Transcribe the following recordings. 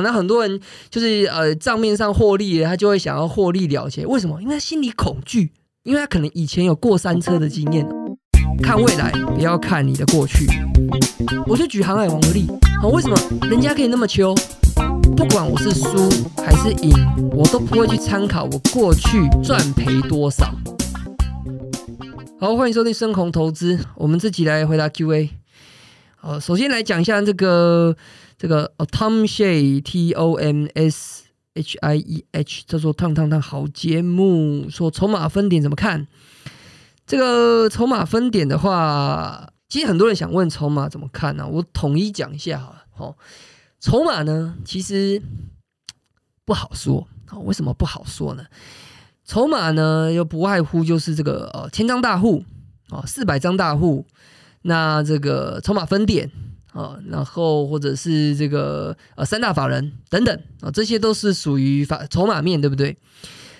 那很多人就是呃账面上获利，他就会想要获利了结。为什么？因为他心里恐惧，因为他可能以前有过山车的经验。看未来，不要看你的过去。我就举航海王的例，好，为什么人家可以那么秋？不管我是输还是赢，我都不会去参考我过去赚赔多少。好，欢迎收听深红投资，我们这集来回答 Q&A。好，首先来讲一下这个。这个 Tom Shea T O M S H I E H，他说烫烫烫好节目，说筹码分点怎么看？这个筹码分点的话，其实很多人想问筹码怎么看呢？我统一讲一下好了。好，筹码呢，其实不好说。好，为什么不好说呢？筹码呢，又不外乎就是这个呃千张大户哦，四百张大户，那这个筹码分点。啊，然后或者是这个呃三大法人等等啊，这些都是属于法筹码面对不对？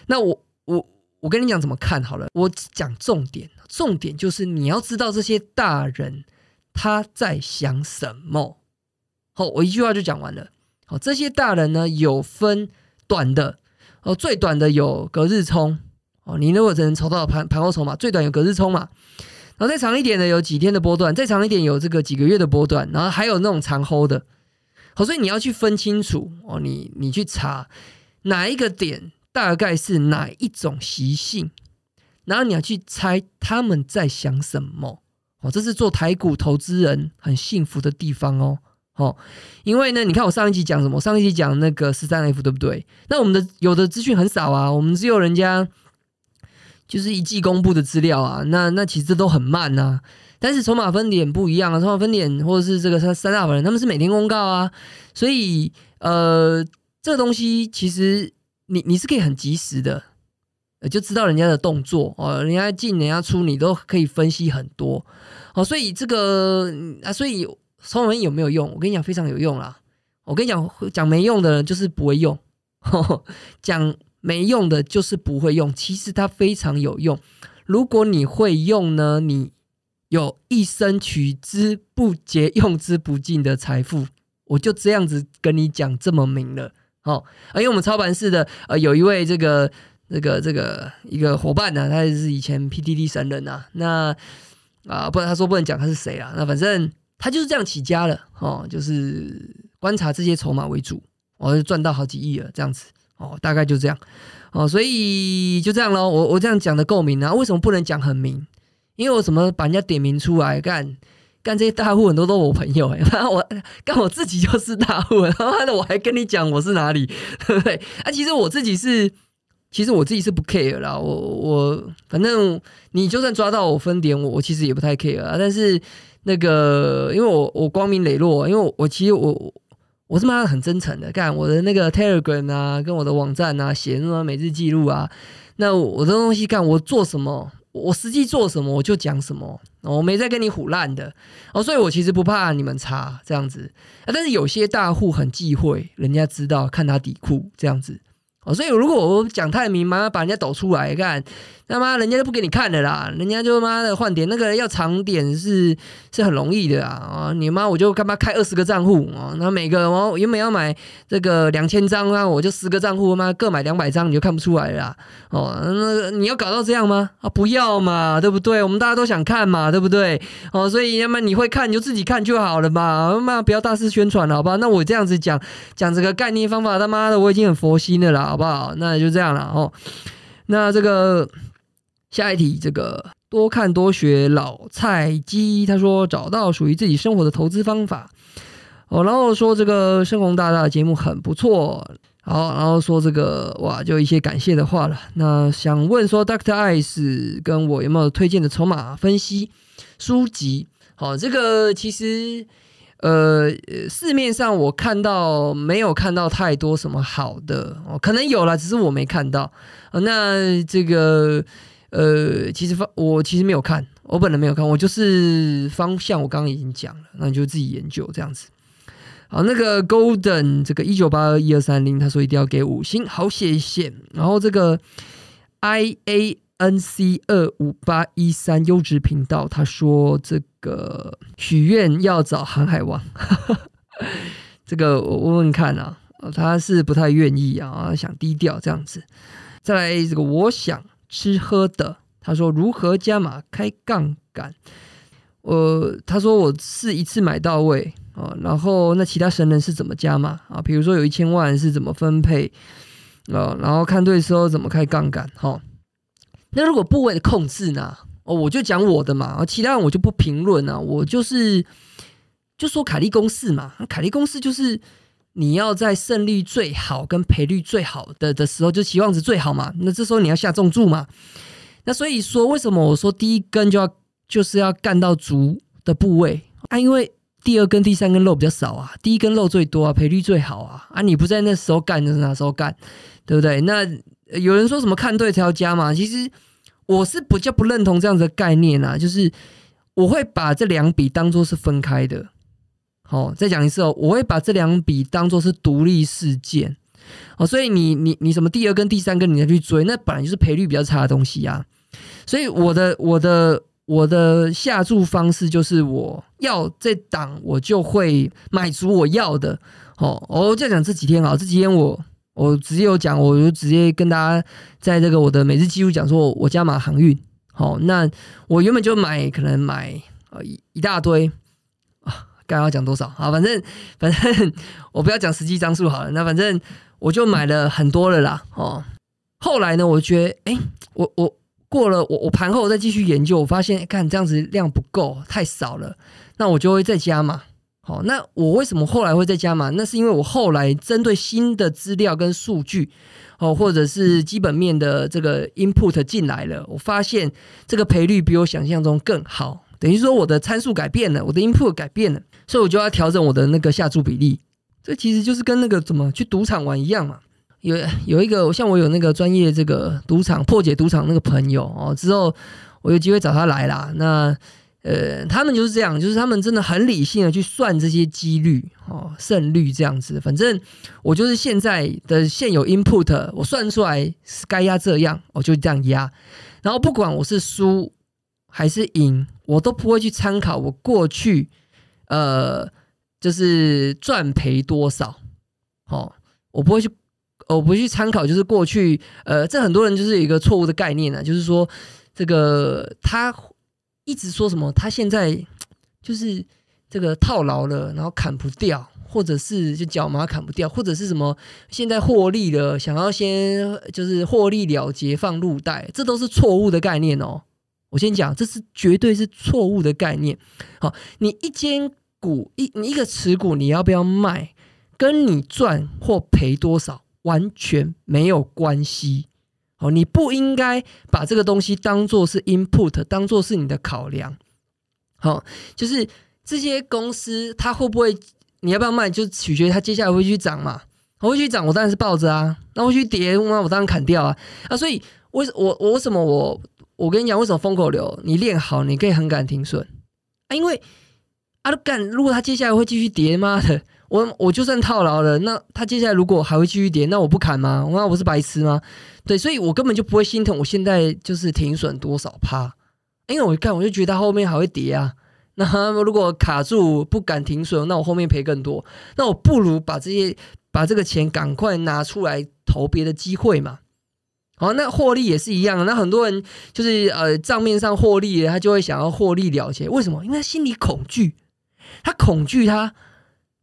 那我我我跟你讲怎么看好了，我讲重点，重点就是你要知道这些大人他在想什么。好，我一句话就讲完了。好，这些大人呢有分短的哦，最短的有隔日冲哦，你如果只能筹到盘盘后筹码，最短有隔日冲嘛。然后再长一点的有几天的波段，再长一点有这个几个月的波段，然后还有那种长 hold 的，好，所以你要去分清楚哦，你你去查哪一个点大概是哪一种习性，然后你要去猜他们在想什么哦，这是做台股投资人很幸福的地方哦，哦，因为呢，你看我上一集讲什么？上一集讲那个十三 F 对不对？那我们的有的资讯很少啊，我们只有人家。就是一季公布的资料啊，那那其实都很慢呐。但是筹码分点不一样啊，筹码分点或者是这个三三大法人，他们是每天公告啊，所以呃，这个东西其实你你是可以很及时的，就知道人家的动作哦，人家进人家出，你都可以分析很多哦。所以这个啊，所以筹码有没有用？我跟你讲，非常有用啦。我跟你讲，讲没用的人就是不会用，讲。没用的就是不会用，其实它非常有用。如果你会用呢，你有一生取之不竭、用之不尽的财富。我就这样子跟你讲这么明了，哦。因为我们操盘室的呃有一位这个这个这个一个伙伴呢，他也是以前 PTT 神人呐。那啊，不然他说不能讲他是谁啊。那反正他就是这样起家了，哦，就是观察这些筹码为主，我就赚到好几亿了，这样子。哦，大概就这样，哦，所以就这样咯。我我这样讲的够明啊？为什么不能讲很明？因为我什么把人家点名出来干干这些大户很多都是我朋友哎，我干我自己就是大户，他妈的我还跟你讲我是哪里，对不对？啊，其实我自己是，其实我自己是不 care 啦。我我反正你就算抓到我分点，我我其实也不太 care 啊。但是那个，因为我我光明磊落，因为我我其实我。我是妈很真诚的，干我的那个 Telegram 啊，跟我的网站啊，写什么每日记录啊，那我的东西干我做什么，我实际做什么我就讲什么，我没在跟你唬烂的哦，所以我其实不怕你们查这样子啊，但是有些大户很忌讳人家知道看他底裤这样子哦，所以如果我讲太明，妈把人家抖出来干。他妈，人家就不给你看的啦，人家就妈的换点，那个要长点是是很容易的啊！啊，你妈我就干嘛开二十个账户啊？那每个我原本要买这个两千张啊，我就十个账户，妈各买两百张，你就看不出来了哦。那你要搞到这样吗？啊，不要嘛，对不对？我们大家都想看嘛，对不对？哦，所以要么你会看你就自己看就好了嘛，妈不要大肆宣传了，好不好？那我这样子讲讲这个概念方法，他妈的我已经很佛心的了，好不好？那就这样了哦。那这个。下一题，这个多看多学老菜鸡，他说找到属于自己生活的投资方法哦，然后说这个深红大大的节目很不错，好，然后说这个哇，就一些感谢的话了。那想问说，Doctor Ice 跟我有没有推荐的筹码分析书籍？好，这个其实呃市面上我看到没有看到太多什么好的哦，可能有了，只是我没看到。那这个。呃，其实方我其实没有看，我本人没有看，我就是方向我刚刚已经讲了，那你就自己研究这样子。好，那个 Golden 这个一九八二一二三零，他说一定要给五星，好谢谢。然后这个 I A N C 二五八一三优质频道，他说这个许愿要找航海王，这个我问问看啊。他是不太愿意啊，想低调这样子。再来这个，我想吃喝的，他说如何加码开杠杆？呃，他说我是一次买到位啊，然后那其他神人是怎么加码啊？比如说有一千万是怎么分配啊？然后看对时候怎么开杠杆？哈，那如果部位的控制呢？哦，我就讲我的嘛，其他人我就不评论啊。我就是就说凯利公式嘛，凯利公式就是你要在胜率最好跟赔率最好的的时候，就期望值最好嘛。那这时候你要下重注嘛。那所以说，为什么我说第一根就要就是要干到足的部位啊？因为第二根、第三根肉比较少啊，第一根肉最多啊，赔率最好啊。啊，你不在那时候干，就是哪时候干，对不对？那有人说什么看对才要加嘛？其实。我是比较不认同这样子的概念啊，就是我会把这两笔当做是分开的。哦，再讲一次哦，我会把这两笔当做是独立事件。哦，所以你你你什么第二跟、第三根你再去追，那本来就是赔率比较差的东西啊。所以我的我的我的下注方式就是我要这档，我就会买足我要的。哦，哦再讲这几天啊，这几天我。我直接有讲，我就直接跟大家在这个我的每日记录讲说，我加码航运。好，那我原本就买，可能买呃一一大堆，刚刚要讲多少啊？反正反正我不要讲实际张数好了。那反正我就买了很多了啦。哦，后来呢，我觉得哎，我我过了我我盘后再继续研究，我发现看这样子量不够，太少了，那我就会再加嘛。好，那我为什么后来会再加嘛？那是因为我后来针对新的资料跟数据，哦，或者是基本面的这个 input 进来了，我发现这个赔率比我想象中更好，等于说我的参数改变了，我的 input 改变了，所以我就要调整我的那个下注比例。这其实就是跟那个怎么去赌场玩一样嘛。有有一个像我有那个专业这个赌场破解赌场那个朋友哦，之后我有机会找他来啦。那呃，他们就是这样，就是他们真的很理性的去算这些几率哦，胜率这样子。反正我就是现在的现有 input，我算出来是该压这样，我就这样压。然后不管我是输还是赢，我都不会去参考我过去呃，就是赚赔多少。哦，我不会去，我不去参考，就是过去呃，这很多人就是有一个错误的概念呢，就是说这个他。一直说什么？他现在就是这个套牢了，然后砍不掉，或者是就脚麻砍不掉，或者是什么现在获利了，想要先就是获利了结放入袋，这都是错误的概念哦。我先讲，这是绝对是错误的概念。好，你一间股一你一个持股，你要不要卖，跟你赚或赔多少完全没有关系。哦，你不应该把这个东西当做是 input，当做是你的考量。好，就是这些公司它会不会，你要不要卖，就取决它接下来会去涨嘛。会去涨，我当然是抱着啊。那会去跌，那我当然砍掉啊。啊，所以为我我为什么我我跟你讲，为什么风口流你练好，你可以很敢停损啊？因为啊，干，如果它接下来会继续跌，妈的！我我就算套牢了，那他接下来如果还会继续跌，那我不砍吗？我那我是白痴吗？对，所以我根本就不会心疼。我现在就是停损多少趴，因为我一看我就觉得后面还会跌啊。那如果卡住不敢停损，那我后面赔更多。那我不如把这些把这个钱赶快拿出来投别的机会嘛。好，那获利也是一样。那很多人就是呃账面上获利，他就会想要获利了结。为什么？因为他心里恐惧，他恐惧他。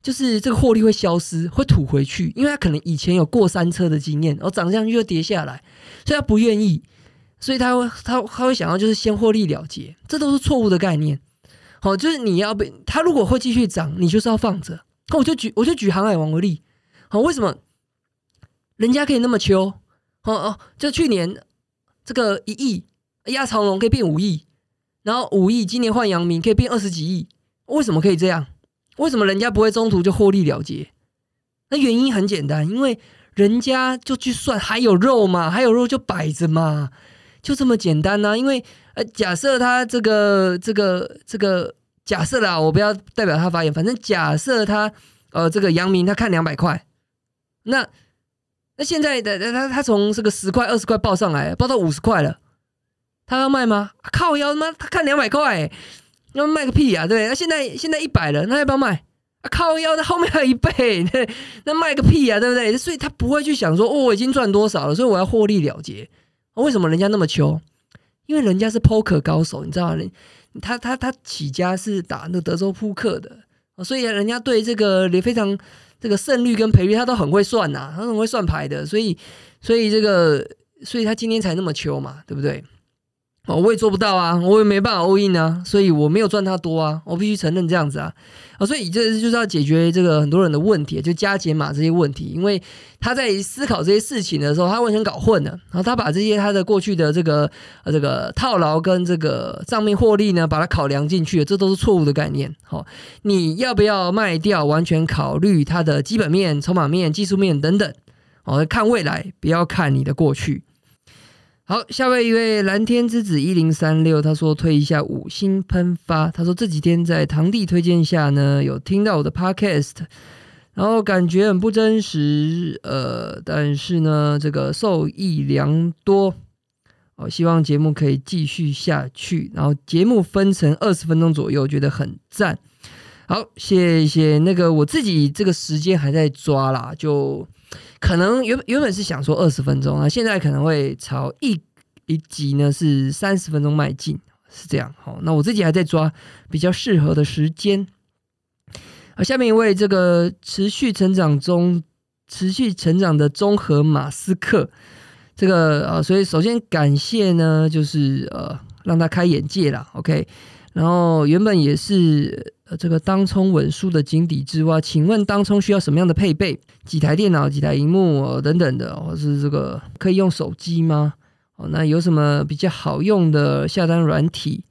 就是这个获利会消失，会吐回去，因为他可能以前有过山车的经验，然后涨上去又跌下来，所以他不愿意，所以他会他他会想要就是先获利了结，这都是错误的概念。好，就是你要被他如果会继续涨，你就是要放着。那我就举我就举航海王为例，好，为什么人家可以那么秋？哦哦，就去年这个一亿压长龙可以变五亿，然后五亿今年换阳明可以变二十几亿，为什么可以这样？为什么人家不会中途就获利了结？那原因很简单，因为人家就去算还有肉嘛，还有肉就摆着嘛，就这么简单呢。因为呃，假设他这个这个这个假设啦，我不要代表他发言，反正假设他呃这个阳明他看两百块，那那现在的他他从这个十块二十块报上来，报到五十块了，他要卖吗？靠腰他妈他看两百块。那卖个屁呀！对，那现在现在一百了，那要不要卖？啊，靠腰的后面还有一倍，那卖个屁啊，对不对？所以他不会去想说，哦，我已经赚多少了，所以我要获利了结。为什么人家那么穷？因为人家是 poker 高手，你知道吗？他他他起家是打那德州扑克的，所以人家对这个也非常这个胜率跟赔率他都很会算呐，他很会算牌的，所以所以这个所以他今天才那么穷嘛，对不对？我也做不到啊，我也没办法 all in 啊，所以我没有赚他多啊，我必须承认这样子啊，啊，所以这就是要解决这个很多人的问题，就加减码这些问题，因为他在思考这些事情的时候，他完全搞混了，然后他把这些他的过去的这个呃这个套牢跟这个账面获利呢，把它考量进去，这都是错误的概念。好，你要不要卖掉？完全考虑它的基本面、筹码面、技术面等等，哦，看未来，不要看你的过去。好，下位一位蓝天之子一零三六，他说推一下五星喷发。他说这几天在堂弟推荐下呢，有听到我的 podcast，然后感觉很不真实，呃，但是呢，这个受益良多。哦，希望节目可以继续下去。然后节目分成二十分钟左右，觉得很赞。好，谢谢。那个我自己这个时间还在抓啦，就。可能原原本是想说二十分钟啊，现在可能会朝一一集呢是三十分钟迈进，是这样。好，那我自己还在抓比较适合的时间。好，下面一位这个持续成长中、持续成长的综合马斯克，这个啊，所以首先感谢呢，就是呃让他开眼界了。OK，然后原本也是。呃，这个当冲稳输的井底之蛙，请问当冲需要什么样的配备？几台电脑、几台荧幕等等的，或是这个可以用手机吗？哦，那有什么比较好用的下单软体？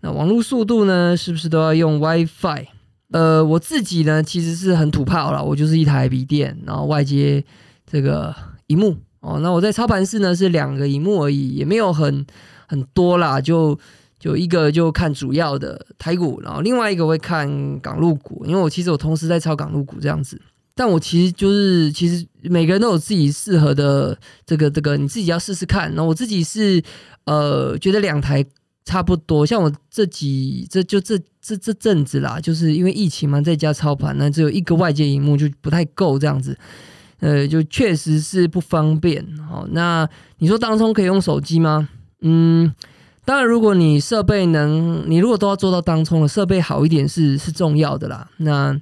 那网络速度呢？是不是都要用 WiFi？呃，我自己呢，其实是很土炮了，我就是一台笔电，然后外接这个荧幕。哦，那我在操盘室呢是两个荧幕而已，也没有很很多啦，就。就一个就看主要的台股，然后另外一个会看港陆股，因为我其实我同时在炒港陆股这样子，但我其实就是其实每个人都有自己适合的这个这个，你自己要试试看。那我自己是呃觉得两台差不多，像我这几这就这这这阵子啦，就是因为疫情嘛，在家操盘，那只有一个外接荧幕就不太够这样子，呃，就确实是不方便。好，那你说当中可以用手机吗？嗯。当然，如果你设备能，你如果都要做到当冲的设备好一点是是重要的啦。那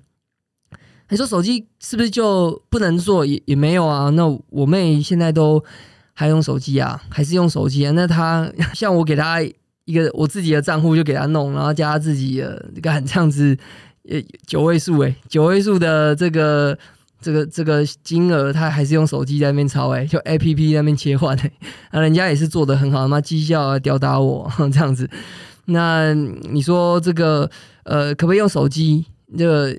你说手机是不是就不能做？也也没有啊。那我妹现在都还用手机啊，还是用手机啊。那她 像我给她一个我自己的账户就给她弄，然后加自己的干这样子，呃九位数诶，九位数的这个。这个这个金额，他还是用手机在那边抄哎，就 A P P 那边切换哎，那 人家也是做的很好，他妈绩效啊吊打我 这样子。那你说这个呃，可不可以用手机？这个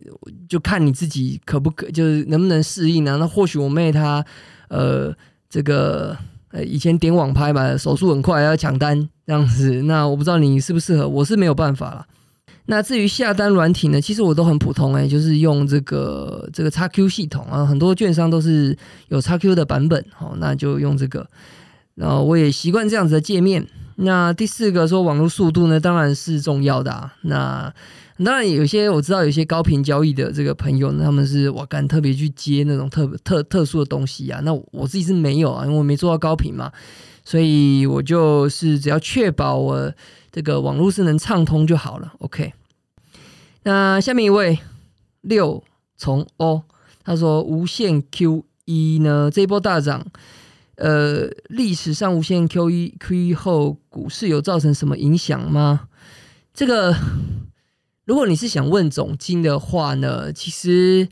就看你自己可不可，就是能不能适应呢？那或许我妹她呃，这个呃以前点网拍嘛，手速很快，要抢单这样子。那我不知道你适不适合，我是没有办法了。那至于下单软体呢，其实我都很普通哎，就是用这个这个叉 Q 系统啊，很多券商都是有叉 Q 的版本，好，那就用这个。然后我也习惯这样子的界面。那第四个说网络速度呢，当然是重要的啊。那当然有些我知道有些高频交易的这个朋友，他们是我敢特别去接那种特特特殊的东西啊。那我自己是没有啊，因为我没做到高频嘛，所以我就是只要确保我。这个网络是能畅通就好了，OK。那下面一位六从 O，他说无限 Q 一呢这一波大涨，呃，历史上无限 Q 一 Q 一后股市有造成什么影响吗？这个如果你是想问总金的话呢，其实。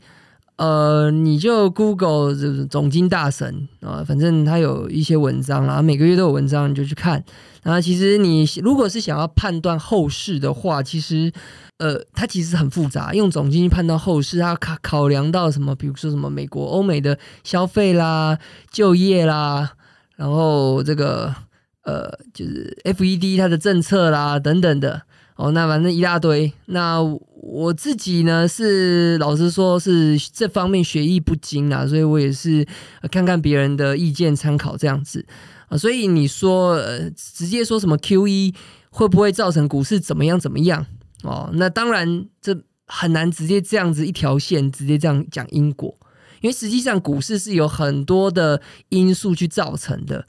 呃，你就 Google 就是总经大神啊，反正他有一些文章啦，每个月都有文章，你就去看。然后其实你如果是想要判断后市的话，其实呃，它其实很复杂。用总经判断后市，它考考量到什么？比如说什么美国、欧美的消费啦、就业啦，然后这个呃，就是 FED 它的政策啦等等的。哦，那反正一大堆。那我自己呢，是老实说，是这方面学艺不精啊，所以我也是看看别人的意见参考这样子啊。所以你说呃直接说什么 Q E 会不会造成股市怎么样怎么样？哦，那当然，这很难直接这样子一条线直接这样讲因果，因为实际上股市是有很多的因素去造成的，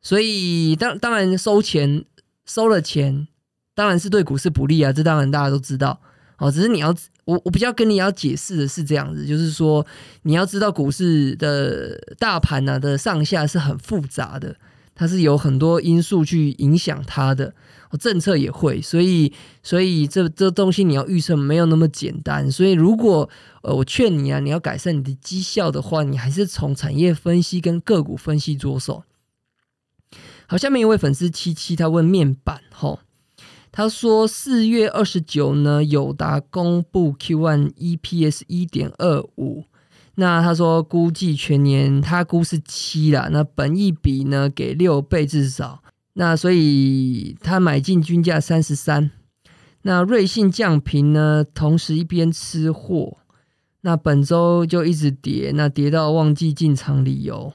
所以当当然收钱收了钱，当然是对股市不利啊，这当然大家都知道。哦，只是你要我我比较跟你要解释的是这样子，就是说你要知道股市的大盘呢的上下是很复杂的，它是有很多因素去影响它的，政策也会，所以所以这这东西你要预测没有那么简单，所以如果呃我劝你啊，你要改善你的绩效的话，你还是从产业分析跟个股分析着手。好，下面一位粉丝七七他问面板吼。他说四月二十九呢，友达公布 Q one EPS 一点二五，那他说估计全年他估是七啦，那本益比呢给六倍至少，那所以他买进均价三十三，那瑞信降频呢，同时一边吃货，那本周就一直跌，那跌到忘记进场理由。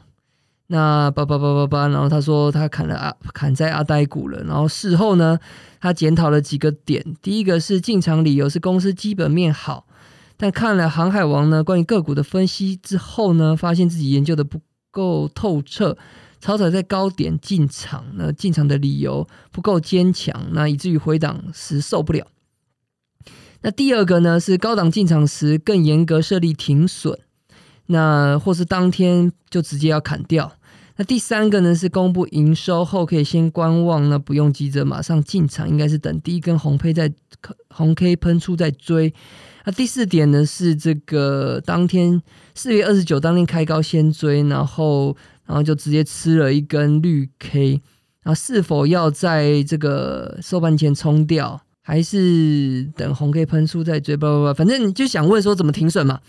那叭叭叭叭叭，然后他说他砍了阿砍在阿呆股了，然后事后呢，他检讨了几个点。第一个是进场理由是公司基本面好，但看了航海王呢关于个股的分析之后呢，发现自己研究的不够透彻，草草在高点进场，那进场的理由不够坚强，那以至于回档时受不了。那第二个呢是高档进场时更严格设立停损。那或是当天就直接要砍掉。那第三个呢是公布营收后可以先观望，那不用急着马上进场，应该是等第一根红胚在红 K 喷出再追。那第四点呢是这个当天四月二十九当天开高先追，然后然后就直接吃了一根绿 K，然后是否要在这个收盘前冲掉，还是等红 K 喷出再追？不不不，反正你就想问说怎么停损嘛。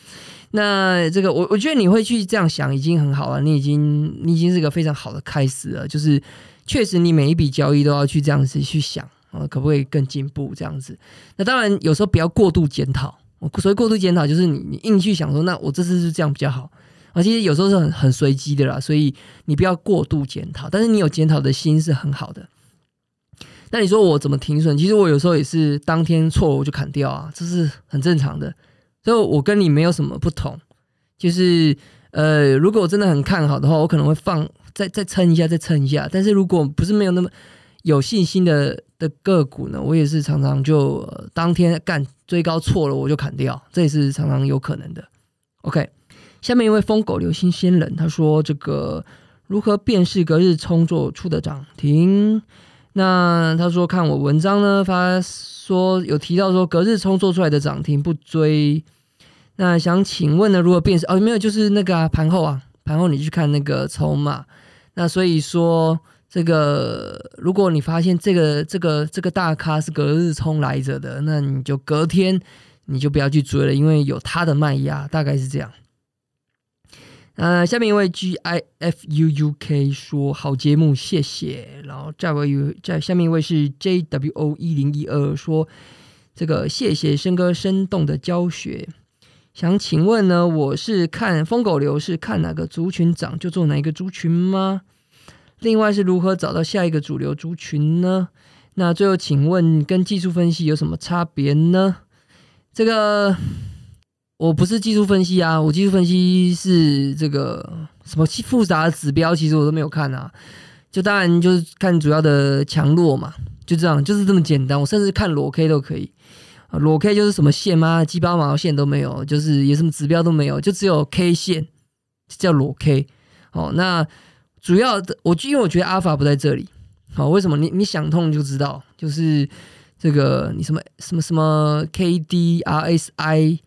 那这个我我觉得你会去这样想已经很好了，你已经你已经是个非常好的开始了。就是确实你每一笔交易都要去这样子去想啊，可不可以更进步这样子？那当然有时候不要过度检讨，所以过度检讨就是你你硬去想说，那我这次是这样比较好啊。其实有时候是很很随机的啦，所以你不要过度检讨，但是你有检讨的心是很好的。那你说我怎么停损？其实我有时候也是当天错我就砍掉啊，这是很正常的。所以，我跟你没有什么不同，就是呃，如果我真的很看好的话，我可能会放再再撑一下，再撑一下。但是如果不是没有那么有信心的的个股呢，我也是常常就当天干追高错了，我就砍掉，这也是常常有可能的。OK，下面一位疯狗流星仙人他说：“这个如何辨识隔日冲做出的涨停？”那他说看我文章呢，发说有提到说隔日冲做出来的涨停不追。那想请问呢，如何辨识？哦，没有，就是那个啊盘后啊，盘后你去看那个筹码。那所以说这个，如果你发现这个这个这个大咖是隔日冲来着的，那你就隔天你就不要去追了，因为有他的卖压，大概是这样。呃，下面一位 G I F U U K 说好节目，谢谢。然后再位在下面一位是 J W O 一零一二说这个谢谢生哥生动的教学。想请问呢，我是看疯狗流是看哪个族群涨就做哪一个族群吗？另外是如何找到下一个主流族群呢？那最后请问跟技术分析有什么差别呢？这个。我不是技术分析啊，我技术分析是这个什么复杂的指标，其实我都没有看啊。就当然就是看主要的强弱嘛，就这样，就是这么简单。我甚至看裸 K 都可以，裸 K 就是什么线吗？鸡巴毛线都没有，就是有什么指标都没有，就只有 K 线叫裸 K。哦，那主要的我就因为我觉得阿尔法不在这里。好，为什么？你你想通就知道，就是这个你什么什么什么 KD RSI。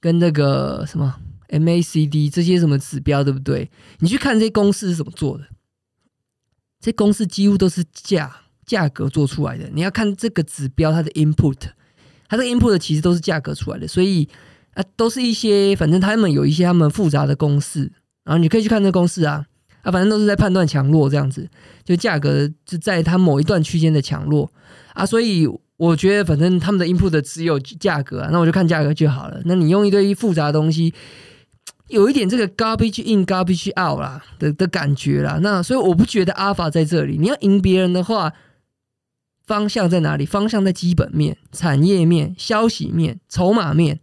跟那个什么 MACD 这些什么指标，对不对？你去看这些公式是怎么做的？这公式几乎都是价价格做出来的。你要看这个指标它的 input，它的 input 其实都是价格出来的，所以啊，都是一些反正他们有一些他们复杂的公式，然后你可以去看这公式啊啊，反正都是在判断强弱这样子，就价格就在它某一段区间的强弱啊，所以。我觉得反正他们的 input 只有价格啊，那我就看价格就好了。那你用一堆复杂的东西，有一点这个 garbage in garbage out 啦的的感觉啦。那所以我不觉得 alpha 在这里。你要赢别人的话，方向在哪里？方向在基本面、产业面、消息面、筹码面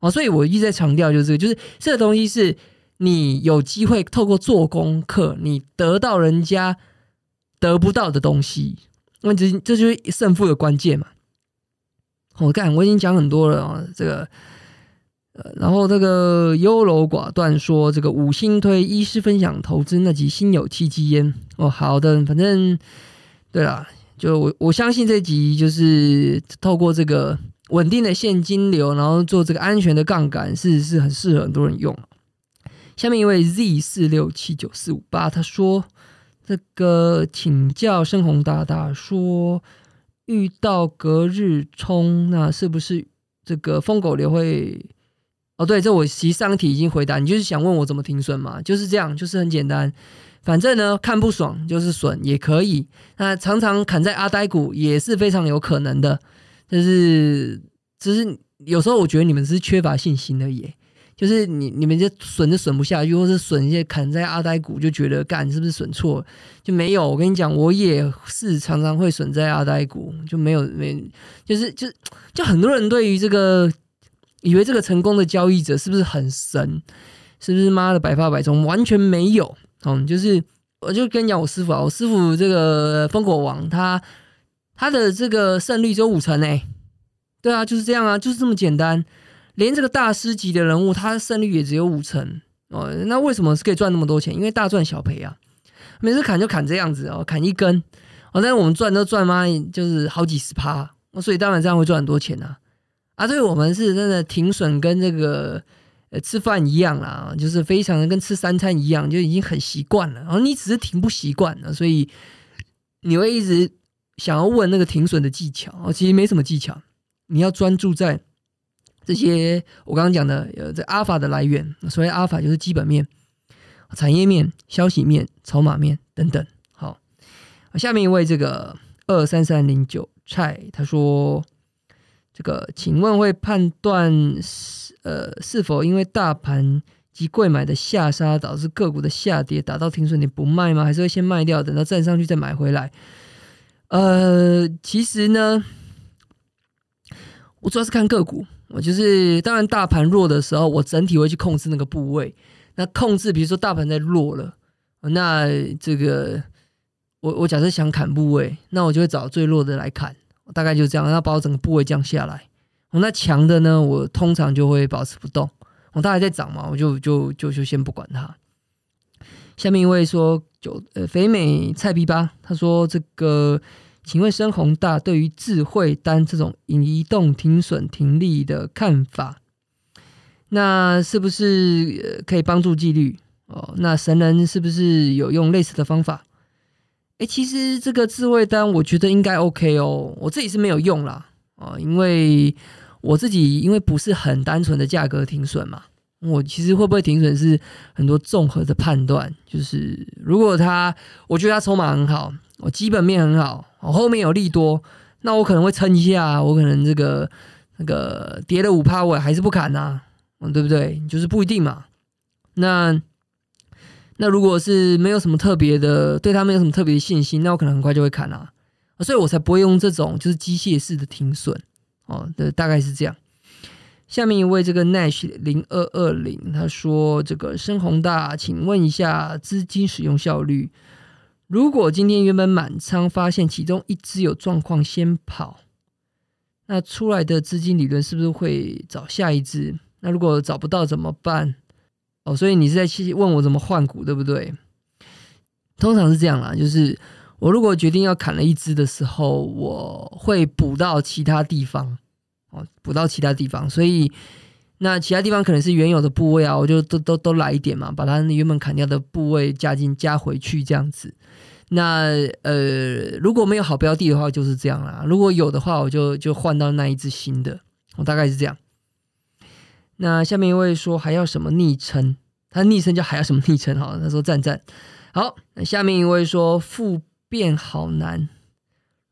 哦。所以我一直在强调，就是这个，就是这个东西是你有机会透过做功课，你得到人家得不到的东西。那这这就是胜负的关键嘛。我干，我已经讲很多了啊，这个。呃，然后这个优柔寡断说这个五星推医师分享投资那集心有戚戚焉哦，好的，反正对啦，就我我相信这集就是透过这个稳定的现金流，然后做这个安全的杠杆，是是很适合很多人用。下面一位 Z 四六七九四五八他说这个请教深红大大说遇到隔日冲，那是不是这个疯狗流会？哦，对，这我其实上题已经回答，你就是想问我怎么停损嘛？就是这样，就是很简单。反正呢，看不爽就是损也可以。那常常砍在阿呆股也是非常有可能的。就是，只是有时候我觉得你们是缺乏信心而已。就是你你们就损就损不下去，或是损一些砍在阿呆股，就觉得干是不是损错？就没有。我跟你讲，我也是常常会损在阿呆股，就没有没，就是就就很多人对于这个。以为这个成功的交易者是不是很神？是不是妈的百发百中？完全没有。嗯，就是我就跟你讲，我师傅啊，我师傅这个烽火王，他他的这个胜率只有五成诶。对啊，就是这样啊，就是这么简单。连这个大师级的人物，他的胜率也只有五成哦。那为什么是可以赚那么多钱？因为大赚小赔啊。每次砍就砍这样子哦，砍一根哦，但是我们赚都赚嘛，就是好几十趴。所以当然这样会赚很多钱啊。啊，对我们是真的停损，跟这个呃吃饭一样啦，就是非常的跟吃三餐一样，就已经很习惯了。然后你只是停不习惯了，所以你会一直想要问那个停损的技巧哦，其实没什么技巧，你要专注在这些我刚刚讲的呃这阿尔法的来源。所谓阿尔法就是基本面、产业面、消息面、筹码面等等。好，下面一位这个二三三零九蔡他说。这个，请问会判断是呃是否因为大盘及贵买的下杀导致个股的下跌，达到停损点不卖吗？还是会先卖掉，等到站上去再买回来？呃，其实呢，我主要是看个股，我就是当然大盘弱的时候，我整体会去控制那个部位。那控制，比如说大盘在弱了，那这个我我假设想砍部位，那我就会找最弱的来砍。大概就这样，要把我整个部位降下来。那强的呢，我通常就会保持不动。我大概在涨嘛，我就就就就先不管它。下面一位说，九呃肥美菜逼吧，他说这个，请问深宏大对于智慧单这种移动停损停利的看法，那是不是可以帮助纪律？哦，那神人是不是有用类似的方法？哎，其实这个智慧单，我觉得应该 OK 哦。我自己是没有用啦，啊，因为我自己因为不是很单纯的价格停损嘛。我其实会不会停损是很多综合的判断，就是如果他，我觉得他筹码很好，我基本面很好，我后面有利多，那我可能会撑一下，我可能这个那个跌了五趴，我还是不砍呐，嗯，对不对？就是不一定嘛。那。那如果是没有什么特别的，对他没有什么特别的信心，那我可能很快就会砍啊，所以我才不会用这种就是机械式的停损哦。对大概是这样。下面一位这个 Nash 零二二零他说：“这个深宏大，请问一下资金使用效率。如果今天原本满仓，发现其中一只有状况先跑，那出来的资金理论是不是会找下一只？那如果找不到怎么办？”哦，所以你是在问我怎么换股，对不对？通常是这样啦，就是我如果决定要砍了一只的时候，我会补到其他地方，哦，补到其他地方，所以那其他地方可能是原有的部位啊，我就都都都来一点嘛，把它原本砍掉的部位加进加回去这样子。那呃，如果没有好标的的话，就是这样啦；如果有的话，我就就换到那一只新的，我大概是这样。那下面一位说还要什么昵称？他昵称叫还要什么昵称？哈，他说赞赞。好，那下面一位说复变好难，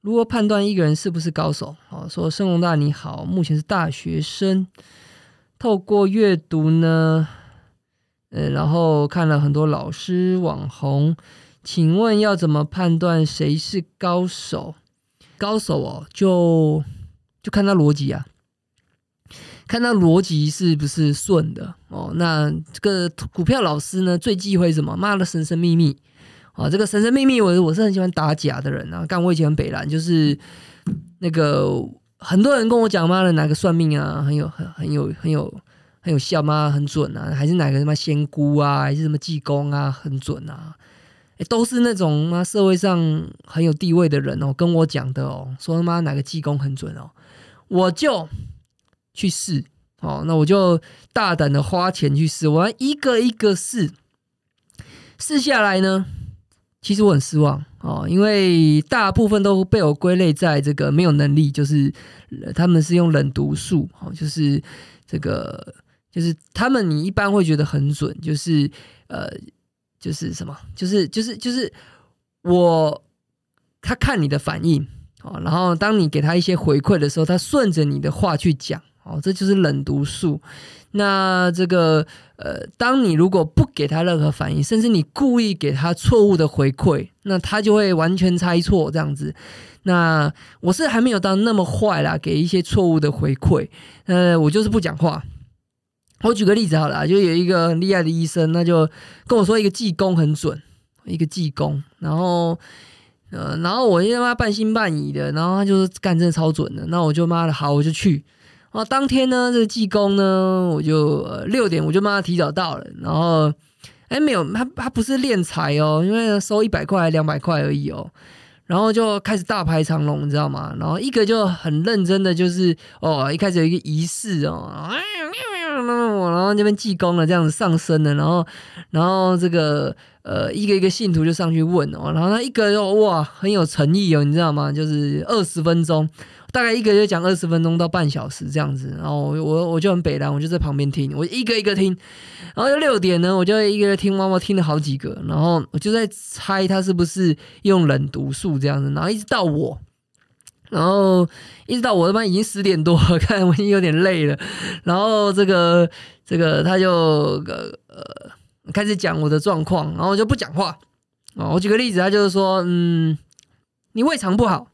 如何判断一个人是不是高手？好，说盛龙大你好，目前是大学生，透过阅读呢，呃，然后看了很多老师网红，请问要怎么判断谁是高手？高手哦，就就看他逻辑啊，看他逻辑是不是顺的哦。那这个股票老师呢，最忌讳什么？骂的神神秘秘啊！这个神神秘秘，我我是很喜欢打假的人啊。干我以前很北蓝，就是那个很多人跟我讲，妈的哪个算命啊，很有很很有很有很有效吗？很准啊？还是哪个什么仙姑啊，还是什么济公啊，很准啊？都是那种妈社会上很有地位的人哦，跟我讲的哦，说他妈哪个济公很准哦，我就去试哦，那我就大胆的花钱去试，我要一个一个试，试下来呢，其实我很失望哦，因为大部分都被我归类在这个没有能力，就是他们是用冷读术哦，就是这个就是他们你一般会觉得很准，就是呃。就是什么？就是就是就是我，他看你的反应哦，然后当你给他一些回馈的时候，他顺着你的话去讲哦，这就是冷毒素。那这个呃，当你如果不给他任何反应，甚至你故意给他错误的回馈，那他就会完全猜错这样子。那我是还没有到那么坏啦，给一些错误的回馈，呃，我就是不讲话。我举个例子好了，就有一个很厉害的医生，那就跟我说一个技工很准，一个技工，然后，呃，然后我他妈半信半疑的，然后他就是干真的超准的，那我就妈的好，我就去。啊，当天呢，这个技工呢，我就六点我就帮他提早到了，然后，哎，没有，他他不是练财哦，因为收一百块两百块而已哦，然后就开始大排长龙，你知道吗？然后一个就很认真的，就是哦，一开始有一个仪式哦。然后这边济公了，这样子上升了，然后，然后这个呃，一个一个信徒就上去问哦，然后他一个哇，很有诚意哦，你知道吗？就是二十分钟，大概一个就讲二十分钟到半小时这样子，然后我我就很北蓝，我就在旁边听，我一个一个听，然后六点呢，我就一个一个听，妈妈听了好几个，然后我就在猜他是不是用冷读术这样子，然后一直到我。然后一直到我他妈已经十点多了，看我已经有点累了。然后这个这个他就呃呃开始讲我的状况，然后我就不讲话啊。我举个例子，他就是说，嗯，你胃肠不好。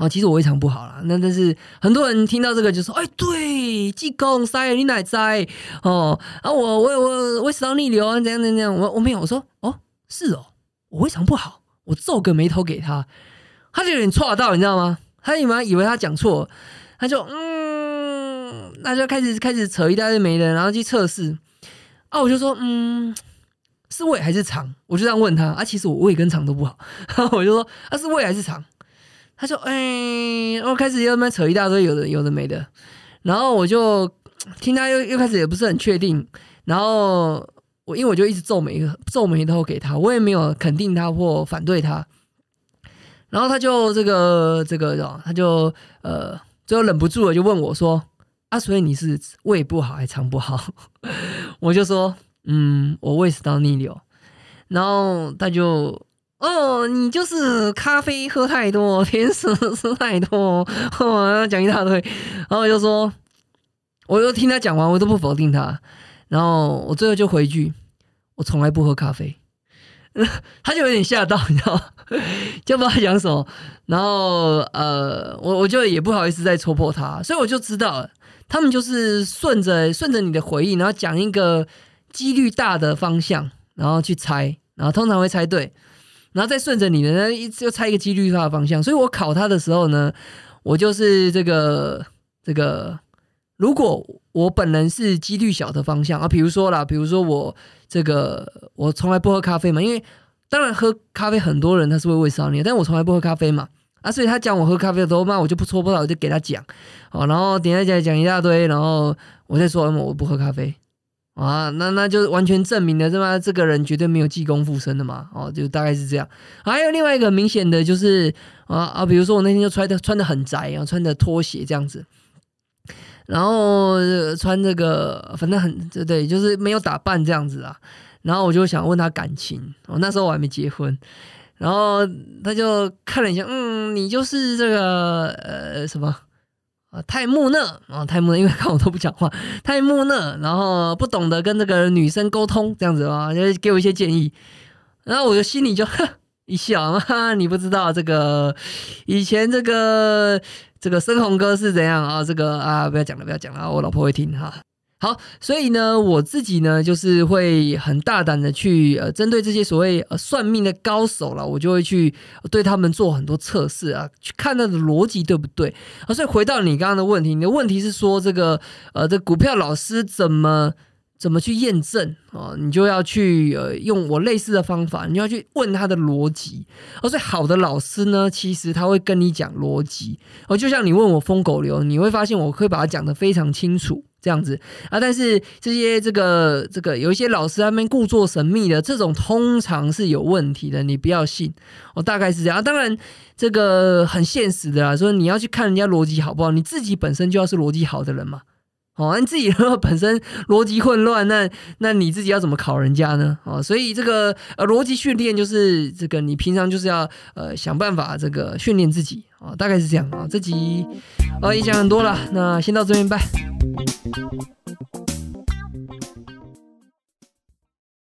好，其实我胃肠不好啦。那但是很多人听到这个就说，哎，对，济公塞你奶塞哦啊，我我我胃食道逆流啊，怎样怎样。我我没有，我说哦是哦，我胃肠不好，我皱个眉头给他。他就有点错到，你知道吗？他以为以为他讲错，他就嗯，那就开始开始扯一大堆没的，然后去测试。啊，我就说嗯，是胃还是肠？我就这样问他。啊，其实我胃跟肠都不好。然 后我就说啊，是胃还是肠？他说哎，我开始又慢慢扯一大堆有的有的没的。然后我就 听他又又开始也不是很确定。然后我因为我就一直皱眉皱眉头给他，我也没有肯定他或反对他。然后他就这个这个，他就呃，最后忍不住了，就问我说：“啊，所以你是胃不好还肠不好？” 我就说：“嗯，我胃食道逆流。”然后他就：“哦，你就是咖啡喝太多，甜食吃太多，讲一大堆。”然后就说：“我就听他讲完，我都不否定他。”然后我最后就回一句：“我从来不喝咖啡。”他就有点吓到，你知道？就不知道讲什么。然后呃，我我就也不好意思再戳破他，所以我就知道他们就是顺着顺着你的回忆，然后讲一个几率大的方向，然后去猜，然后通常会猜对，然后再顺着你的那一又猜一个几率大的方向。所以我考他的时候呢，我就是这个这个，如果我本人是几率小的方向啊，比如说啦，比如说我。这个我从来不喝咖啡嘛，因为当然喝咖啡很多人他是会胃烧你，但我从来不喝咖啡嘛啊，所以他讲我喝咖啡的时候，那我就不戳破了，我就给他讲哦，然后点下讲讲一大堆，然后我再说我不喝咖啡啊，那那就完全证明了，这么这个人绝对没有济公附身的嘛哦，就大概是这样。还有另外一个明显的就是啊啊，比如说我那天就穿的穿的很宅啊，穿的拖鞋这样子。然后穿这个，反正很对，就是没有打扮这样子啊。然后我就想问他感情，我那时候我还没结婚。然后他就看了一下，嗯，你就是这个呃什么啊，太木讷啊，太木讷，因为 看我都不讲话，太木讷，然后不懂得跟这个女生沟通这样子啊，就给我一些建议。然后我就心里就 一笑，哈，你不知道这个以前这个这个深红哥是怎样啊？这个啊，不要讲了，不要讲了，我老婆会听哈。好，所以呢，我自己呢，就是会很大胆的去呃，针对这些所谓呃算命的高手了，我就会去对他们做很多测试啊，去看他的逻辑对不对啊。所以回到你刚刚的问题，你的问题是说这个呃，这股票老师怎么？怎么去验证啊？你就要去呃用我类似的方法，你就要去问他的逻辑。而且好的老师呢，其实他会跟你讲逻辑。哦，就像你问我疯狗流，你会发现我会把它讲得非常清楚这样子啊。但是这些这个这个有一些老师他们故作神秘的这种，通常是有问题的，你不要信。哦，大概是这样。当然这个很现实的啦，说你要去看人家逻辑好不好，你自己本身就要是逻辑好的人嘛。哦，你自己本身逻辑混乱，那那你自己要怎么考人家呢？哦，所以这个呃逻辑训练就是这个，你平常就是要呃想办法这个训练自己啊，大概是这样啊。这集呃也讲很多了，那先到这边拜。Thank you.